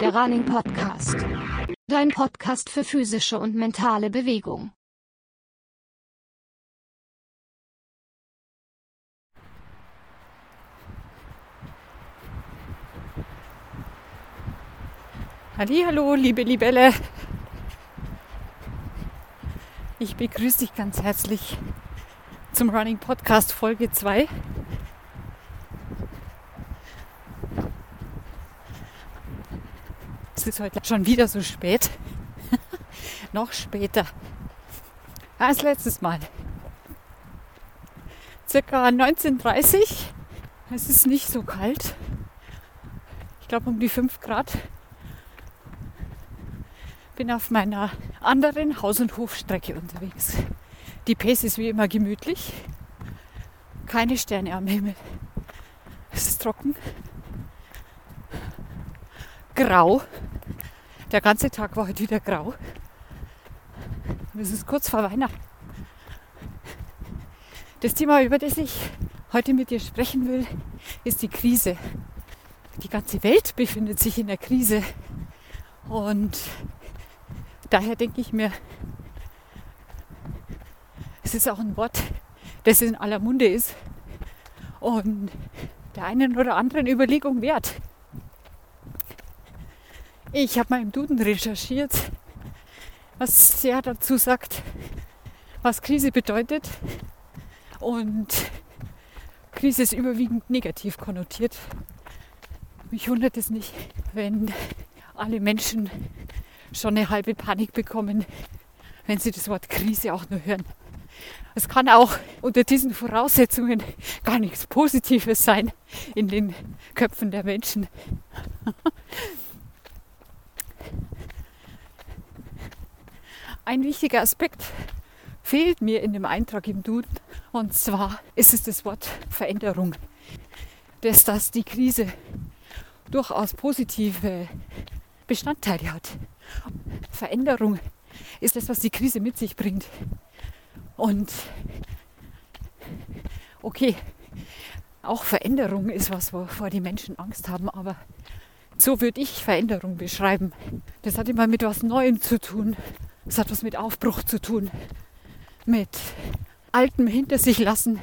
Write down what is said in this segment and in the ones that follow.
Der Running Podcast. Dein Podcast für physische und mentale Bewegung. Hallo, liebe Libelle. Ich begrüße dich ganz herzlich zum Running Podcast Folge 2. Es ist heute schon wieder so spät. Noch später als letztes Mal. Circa 19.30 Es ist nicht so kalt. Ich glaube um die 5 Grad bin auf meiner anderen Haus- und Hofstrecke unterwegs. Die Pace ist wie immer gemütlich. Keine Sterne am Himmel. Es ist trocken. Grau. Der ganze Tag war heute wieder grau. Es ist kurz vor Weihnachten. Das Thema, über das ich heute mit dir sprechen will, ist die Krise. Die ganze Welt befindet sich in der Krise. Und daher denke ich mir, es ist auch ein Wort, das in aller Munde ist und der einen oder anderen Überlegung wert. Ich habe mal im Duden recherchiert, was er dazu sagt, was Krise bedeutet. Und Krise ist überwiegend negativ konnotiert. Mich wundert es nicht, wenn alle Menschen schon eine halbe Panik bekommen, wenn sie das Wort Krise auch nur hören. Es kann auch unter diesen Voraussetzungen gar nichts Positives sein in den Köpfen der Menschen. Ein wichtiger Aspekt fehlt mir in dem Eintrag im Duden und zwar ist es das Wort Veränderung. Dass das die Krise durchaus positive Bestandteile hat. Veränderung ist das, was die Krise mit sich bringt. Und okay, auch Veränderung ist was, wovor die Menschen Angst haben, aber so würde ich Veränderung beschreiben. Das hat immer mit was Neuem zu tun. Das hat was mit Aufbruch zu tun. Mit Altem hinter sich lassen.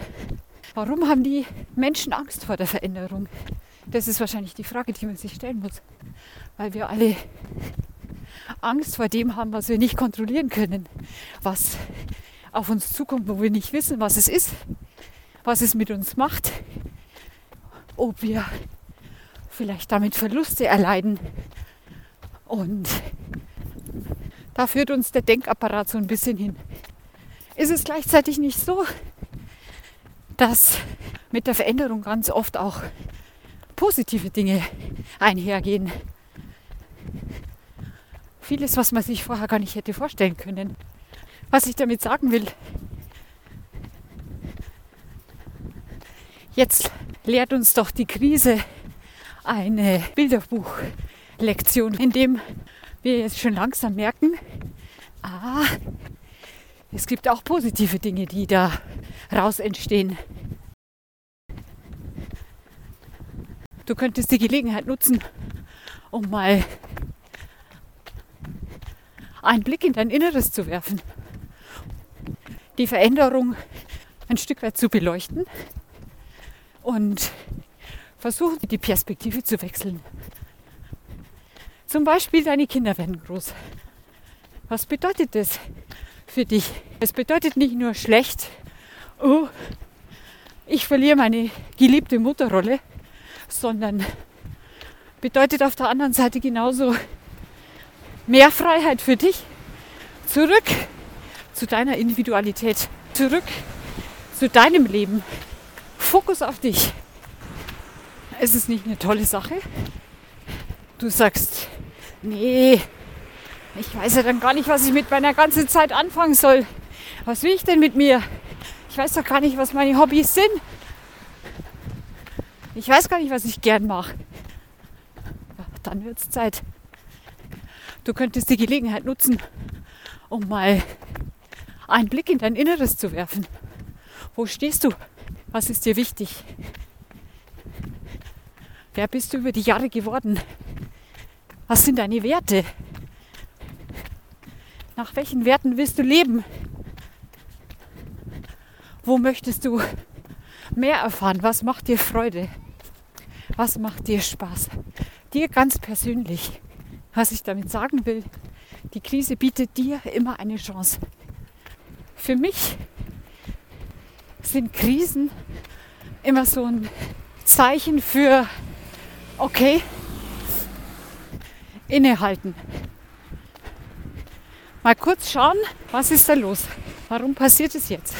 Warum haben die Menschen Angst vor der Veränderung? Das ist wahrscheinlich die Frage, die man sich stellen muss. Weil wir alle Angst vor dem haben, was wir nicht kontrollieren können. Was auf uns zukommt, wo wir nicht wissen, was es ist, was es mit uns macht, ob wir vielleicht damit Verluste erleiden. Und da führt uns der Denkapparat so ein bisschen hin. Ist es gleichzeitig nicht so, dass mit der Veränderung ganz oft auch positive Dinge einhergehen? Vieles, was man sich vorher gar nicht hätte vorstellen können. Was ich damit sagen will, jetzt lehrt uns doch die Krise eine Bilderbuchlektion, in dem wir jetzt schon langsam merken, ah, es gibt auch positive Dinge, die da raus entstehen. Du könntest die Gelegenheit nutzen, um mal einen Blick in dein Inneres zu werfen die Veränderung ein Stück weit zu beleuchten und versuchen, die Perspektive zu wechseln. Zum Beispiel, deine Kinder werden groß. Was bedeutet das für dich? Es bedeutet nicht nur schlecht, oh, ich verliere meine geliebte Mutterrolle, sondern bedeutet auf der anderen Seite genauso mehr Freiheit für dich, zurück zu deiner Individualität, zurück zu deinem Leben. Fokus auf dich. Es ist nicht eine tolle Sache. Du sagst, nee, ich weiß ja dann gar nicht, was ich mit meiner ganzen Zeit anfangen soll. Was will ich denn mit mir? Ich weiß doch gar nicht, was meine Hobbys sind. Ich weiß gar nicht, was ich gern mache. Dann wird es Zeit. Du könntest die Gelegenheit nutzen, um mal einen Blick in dein Inneres zu werfen. Wo stehst du? Was ist dir wichtig? Wer bist du über die Jahre geworden? Was sind deine Werte? Nach welchen Werten willst du leben? Wo möchtest du mehr erfahren? Was macht dir Freude? Was macht dir Spaß? Dir ganz persönlich. Was ich damit sagen will, die Krise bietet dir immer eine Chance. Für mich sind Krisen immer so ein Zeichen für, okay, innehalten. Mal kurz schauen, was ist da los? Warum passiert es jetzt?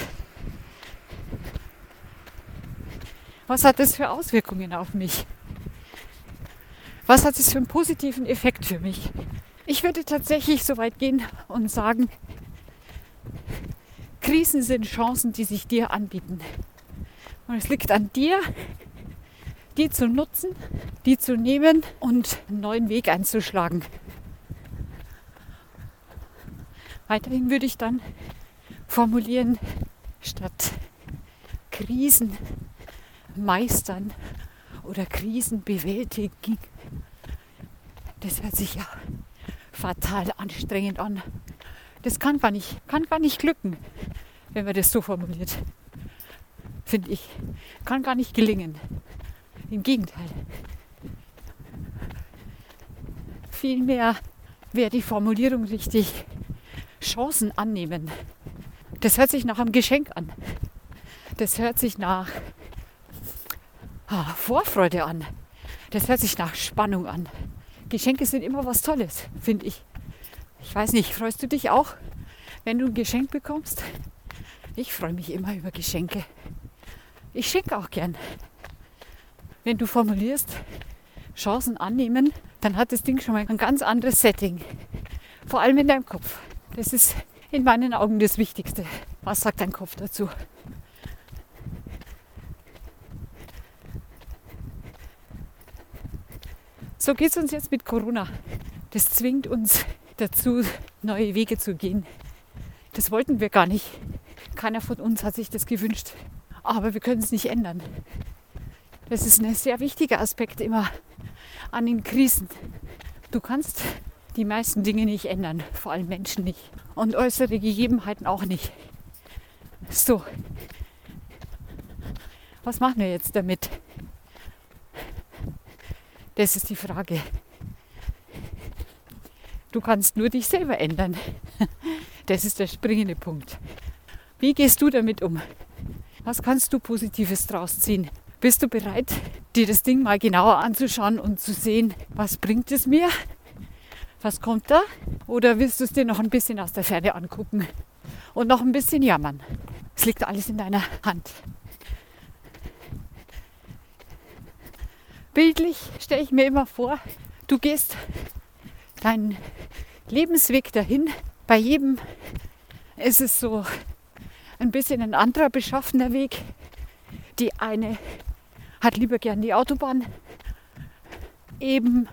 Was hat das für Auswirkungen auf mich? Was hat es für einen positiven Effekt für mich? Ich würde tatsächlich so weit gehen und sagen, Krisen sind Chancen, die sich dir anbieten. Und es liegt an dir, die zu nutzen, die zu nehmen und einen neuen Weg einzuschlagen. Weiterhin würde ich dann formulieren, statt Krisen meistern oder Krisen bewältigen. Das hört sich ja fatal anstrengend an. Das kann gar nicht, kann gar nicht glücken, wenn man das so formuliert. Finde ich. Kann gar nicht gelingen. Im Gegenteil. Vielmehr wäre die Formulierung richtig. Chancen annehmen. Das hört sich nach einem Geschenk an. Das hört sich nach ah, Vorfreude an. Das hört sich nach Spannung an. Geschenke sind immer was Tolles, finde ich. Ich weiß nicht, freust du dich auch, wenn du ein Geschenk bekommst? Ich freue mich immer über Geschenke. Ich schenke auch gern. Wenn du formulierst, Chancen annehmen, dann hat das Ding schon mal ein ganz anderes Setting. Vor allem in deinem Kopf. Das ist in meinen Augen das Wichtigste. Was sagt dein Kopf dazu? So geht es uns jetzt mit Corona. Das zwingt uns dazu, neue Wege zu gehen. Das wollten wir gar nicht. Keiner von uns hat sich das gewünscht. Aber wir können es nicht ändern. Das ist ein sehr wichtiger Aspekt immer an den Krisen. Du kannst die meisten Dinge nicht ändern, vor allem Menschen nicht. Und äußere Gegebenheiten auch nicht. So, was machen wir jetzt damit? Das ist die Frage. Du kannst nur dich selber ändern. Das ist der springende Punkt. Wie gehst du damit um? Was kannst du Positives draus ziehen? Bist du bereit, dir das Ding mal genauer anzuschauen und zu sehen, was bringt es mir? Was kommt da? Oder willst du es dir noch ein bisschen aus der Ferne angucken und noch ein bisschen jammern? Es liegt alles in deiner Hand. Bildlich stelle ich mir immer vor, du gehst deinen Lebensweg dahin. Bei jedem ist es so ein bisschen ein anderer beschaffener Weg. Die eine hat lieber gern die Autobahn eben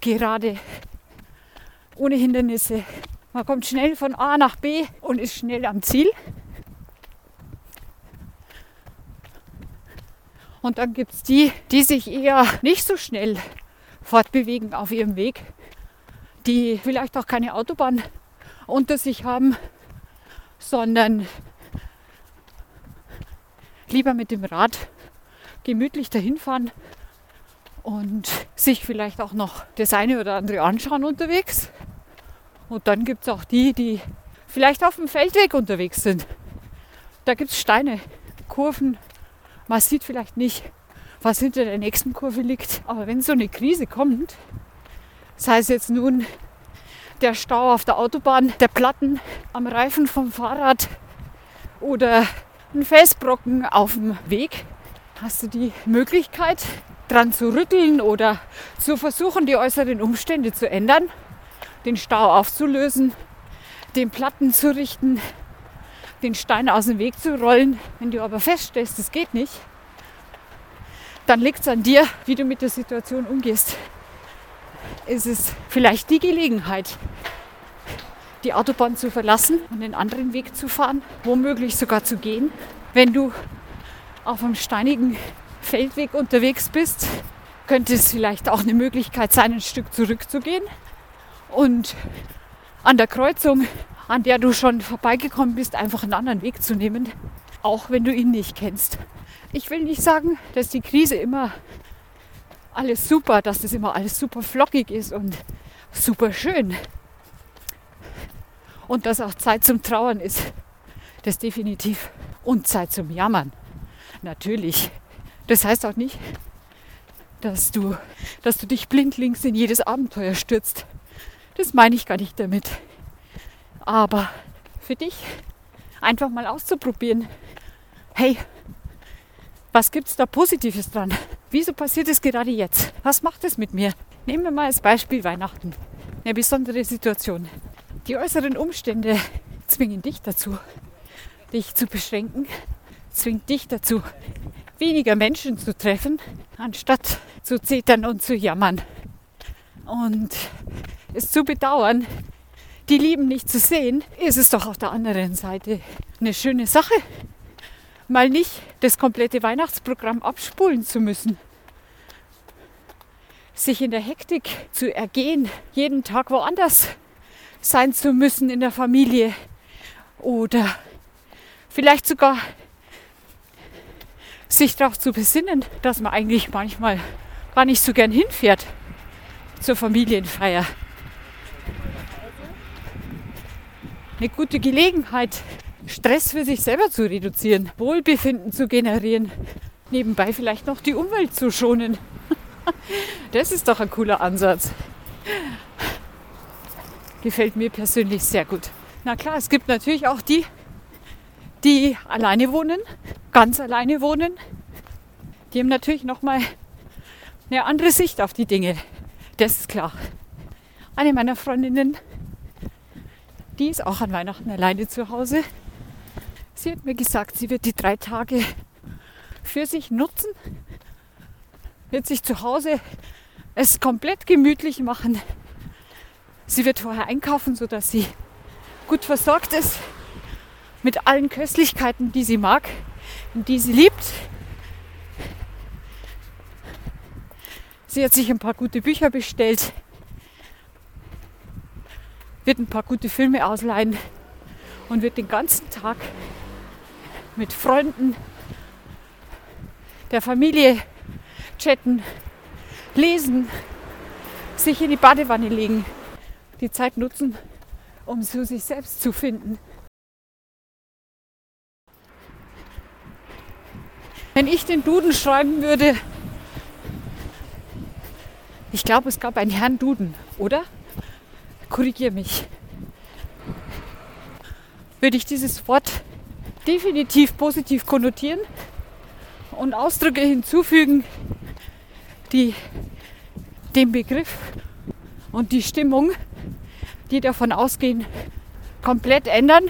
gerade ohne Hindernisse. Man kommt schnell von A nach B und ist schnell am Ziel. Und dann gibt es die, die sich eher nicht so schnell fortbewegen auf ihrem Weg, die vielleicht auch keine Autobahn unter sich haben, sondern lieber mit dem Rad gemütlich dahin fahren und sich vielleicht auch noch das eine oder andere anschauen unterwegs. Und dann gibt es auch die, die vielleicht auf dem Feldweg unterwegs sind. Da gibt es Steine, Kurven, man sieht vielleicht nicht, was hinter der nächsten Kurve liegt. Aber wenn so eine Krise kommt, sei es jetzt nun der Stau auf der Autobahn, der Platten am Reifen vom Fahrrad oder ein Felsbrocken auf dem Weg, hast du die Möglichkeit, dran zu rütteln oder zu versuchen, die äußeren Umstände zu ändern, den Stau aufzulösen, den Platten zu richten, den Stein aus dem Weg zu rollen. Wenn du aber feststellst, das geht nicht, dann liegt es an dir, wie du mit der Situation umgehst. ist es vielleicht die Gelegenheit, die Autobahn zu verlassen und einen anderen Weg zu fahren, womöglich sogar zu gehen. Wenn du auf einem steinigen Feldweg unterwegs bist, könnte es vielleicht auch eine Möglichkeit sein, ein Stück zurückzugehen und an der Kreuzung, an der du schon vorbeigekommen bist, einfach einen anderen Weg zu nehmen, auch wenn du ihn nicht kennst. Ich will nicht sagen, dass die Krise immer alles super, dass das immer alles super flockig ist und super schön. Und dass auch Zeit zum Trauern ist. Das definitiv. Und Zeit zum Jammern. Natürlich. Das heißt auch nicht, dass du, dass du dich blindlings in jedes Abenteuer stürzt. Das meine ich gar nicht damit. Aber für dich einfach mal auszuprobieren. Hey, was gibt es da Positives dran? Wieso passiert es gerade jetzt? Was macht es mit mir? Nehmen wir mal als Beispiel Weihnachten. Eine besondere Situation. Die äußeren Umstände zwingen dich dazu, dich zu beschränken, zwingt dich dazu, weniger Menschen zu treffen, anstatt zu zetern und zu jammern. Und es zu bedauern, die Lieben nicht zu sehen, ist es doch auf der anderen Seite eine schöne Sache, mal nicht das komplette Weihnachtsprogramm abspulen zu müssen. Sich in der Hektik zu ergehen, jeden Tag woanders sein zu müssen in der Familie oder vielleicht sogar sich darauf zu besinnen, dass man eigentlich manchmal gar nicht so gern hinfährt zur Familienfeier. Eine gute Gelegenheit, Stress für sich selber zu reduzieren, Wohlbefinden zu generieren, nebenbei vielleicht noch die Umwelt zu schonen. Das ist doch ein cooler Ansatz. Gefällt mir persönlich sehr gut. Na klar, es gibt natürlich auch die, die alleine wohnen, ganz alleine wohnen. Die haben natürlich noch mal eine andere Sicht auf die Dinge. Das ist klar. Eine meiner Freundinnen, die ist auch an Weihnachten alleine zu Hause. Sie hat mir gesagt, sie wird die drei Tage für sich nutzen, wird sich zu Hause es komplett gemütlich machen. Sie wird vorher einkaufen, sodass sie gut versorgt ist mit allen Köstlichkeiten, die sie mag und die sie liebt. Sie hat sich ein paar gute Bücher bestellt, wird ein paar gute Filme ausleihen und wird den ganzen Tag mit Freunden, der Familie chatten, lesen, sich in die Badewanne legen, die Zeit nutzen, um zu sich selbst zu finden. Wenn ich den Duden schreiben würde, ich glaube, es gab einen Herrn Duden, oder? Korrigiere mich. Würde ich dieses Wort definitiv positiv konnotieren und Ausdrücke hinzufügen, die den Begriff und die Stimmung, die davon ausgehen, komplett ändern,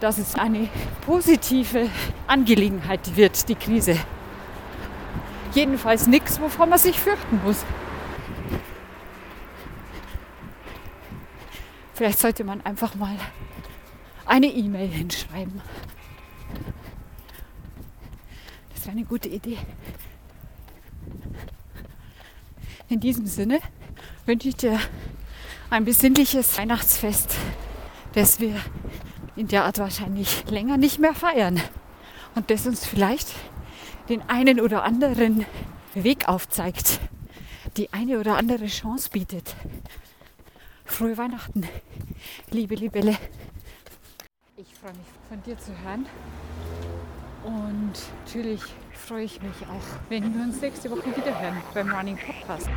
dass es eine positive Angelegenheit wird, die Krise. Jedenfalls nichts, wovon man sich fürchten muss. Vielleicht sollte man einfach mal eine E-Mail hinschreiben. Das wäre eine gute Idee. In diesem Sinne wünsche ich dir ein besinnliches Weihnachtsfest, das wir in der Art wahrscheinlich länger nicht mehr feiern und das uns vielleicht den einen oder anderen Weg aufzeigt, die eine oder andere Chance bietet. Frohe Weihnachten, liebe Libelle. Ich freue mich von dir zu hören. Und natürlich freue ich mich auch, wenn wir uns nächste Woche wieder hören beim Running Podcast.